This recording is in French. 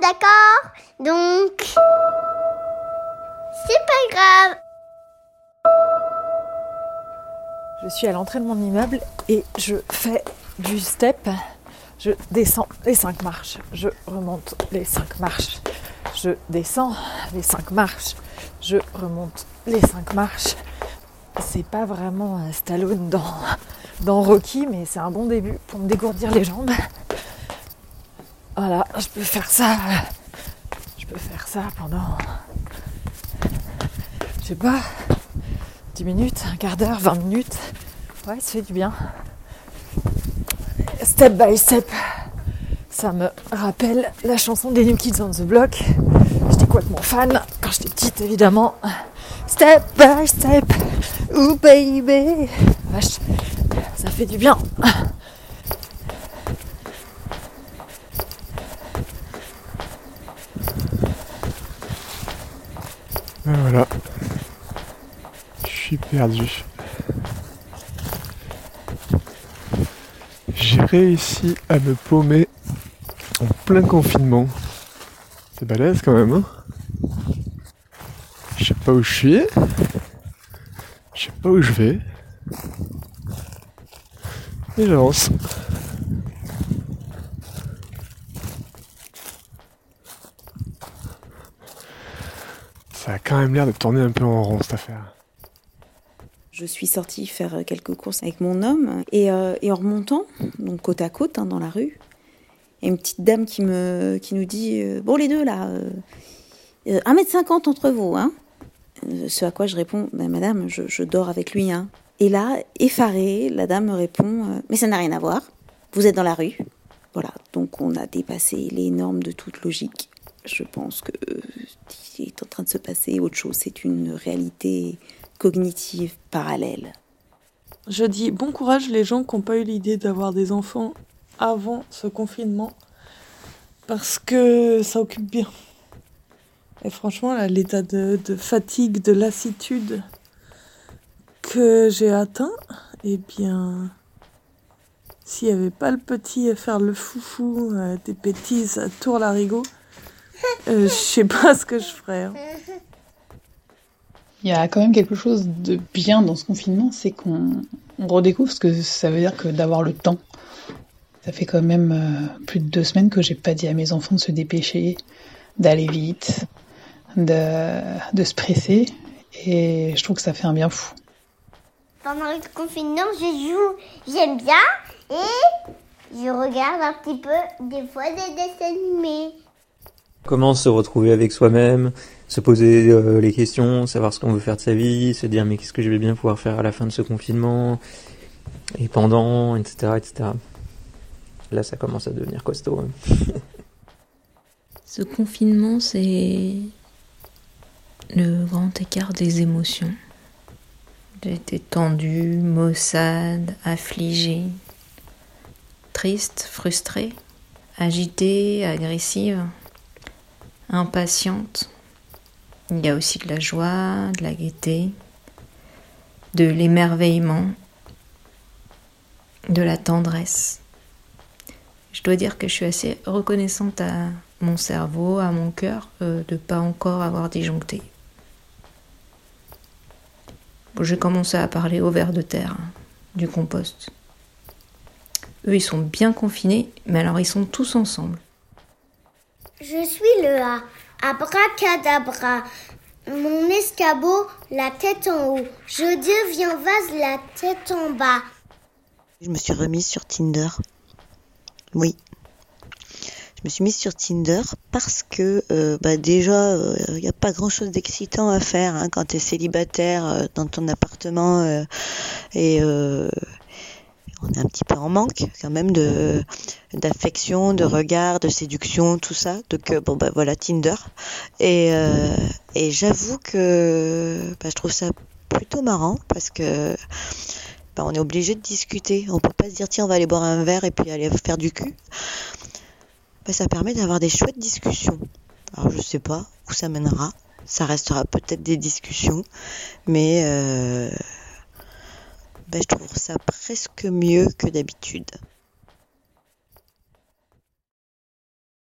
d'accord? Donc, c'est pas grave. Je suis à l'entrée de mon immeuble et je fais du step. Je descends les cinq marches. Je remonte les cinq marches. Je descends les cinq marches. Je remonte les cinq marches. C'est pas vraiment un Stallone dans, dans Rocky, mais c'est un bon début pour me dégourdir les jambes. Voilà, je peux faire ça. Je peux faire ça pendant. Je sais pas. 10 minutes, un quart d'heure, 20 minutes. Ouais, ça fait du bien. Step by step. Ça me rappelle la chanson des New Kids on the Block. J'étais complètement fan quand j'étais petite, évidemment. Step by step. Ooh baby. Vache, ça fait du bien. Ben voilà. Je suis perdu. J'ai réussi à me paumer en plein confinement. C'est balèze quand même, hein Je sais pas où je suis. Je sais pas où je vais. Et j'avance. Ça a quand même l'air de tourner un peu en rond cette affaire. Je suis sortie faire quelques courses avec mon homme et, euh, en remontant, donc côte à côte hein, dans la rue, il y a une petite dame qui, me, qui nous dit euh, Bon, les deux là, euh, 1m50 entre vous. Hein. Euh, Ce à quoi je réponds Ben, Madame, je, je dors avec lui. Hein. Et là, effarée, la dame me répond euh, Mais ça n'a rien à voir, vous êtes dans la rue. Voilà, donc on a dépassé les normes de toute logique. Je pense que euh, qui est en train de se passer autre chose, c'est une réalité cognitive parallèle. Je dis bon courage les gens qui n'ont pas eu l'idée d'avoir des enfants avant ce confinement parce que ça occupe bien. Et franchement, l'état de, de fatigue, de lassitude que j'ai atteint, eh bien, s'il n'y avait pas le petit à faire le foufou, euh, des bêtises à tour larigot, euh, je sais pas ce que je ferais. hein. Il y a quand même quelque chose de bien dans ce confinement, c'est qu'on on redécouvre ce que ça veut dire que d'avoir le temps. Ça fait quand même euh, plus de deux semaines que j'ai pas dit à mes enfants de se dépêcher, d'aller vite, de, de se presser, et je trouve que ça fait un bien fou. Pendant le confinement, je joue, j'aime bien et je regarde un petit peu des fois des dessins animés. Comment se retrouver avec soi-même, se poser euh, les questions, savoir ce qu'on veut faire de sa vie, se dire mais qu'est-ce que je vais bien pouvoir faire à la fin de ce confinement et pendant, etc., etc. Là, ça commence à devenir costaud. hein. Ce confinement, c'est le grand écart des émotions. J'ai été tendue, maussade, affligée, triste, frustrée, agitée, agressive, impatiente. Il y a aussi de la joie, de la gaieté, de l'émerveillement, de la tendresse. Je dois dire que je suis assez reconnaissante à mon cerveau, à mon cœur, euh, de pas encore avoir disjoncté. J'ai commencé à parler au ver de terre, hein, du compost. Eux, ils sont bien confinés, mais alors ils sont tous ensemble. Je suis le A. Abracadabra. Mon escabeau, la tête en haut. Je deviens vase, la tête en bas. Je me suis remise sur Tinder. Oui. Je me suis mise sur Tinder parce que euh, bah déjà, il n'y a pas grand-chose d'excitant à faire hein, quand tu es célibataire euh, dans ton appartement euh, et euh, on est un petit peu en manque quand même de d'affection, de regard, de séduction, tout ça. Donc euh, bon bah voilà Tinder et euh, et j'avoue que bah, je trouve ça plutôt marrant parce que bah, on est obligé de discuter. On peut pas se dire tiens on va aller boire un verre et puis aller faire du cul. Ça permet d'avoir des chouettes discussions. Alors je sais pas où ça mènera. Ça restera peut-être des discussions, mais euh, bah, je trouve ça presque mieux que d'habitude.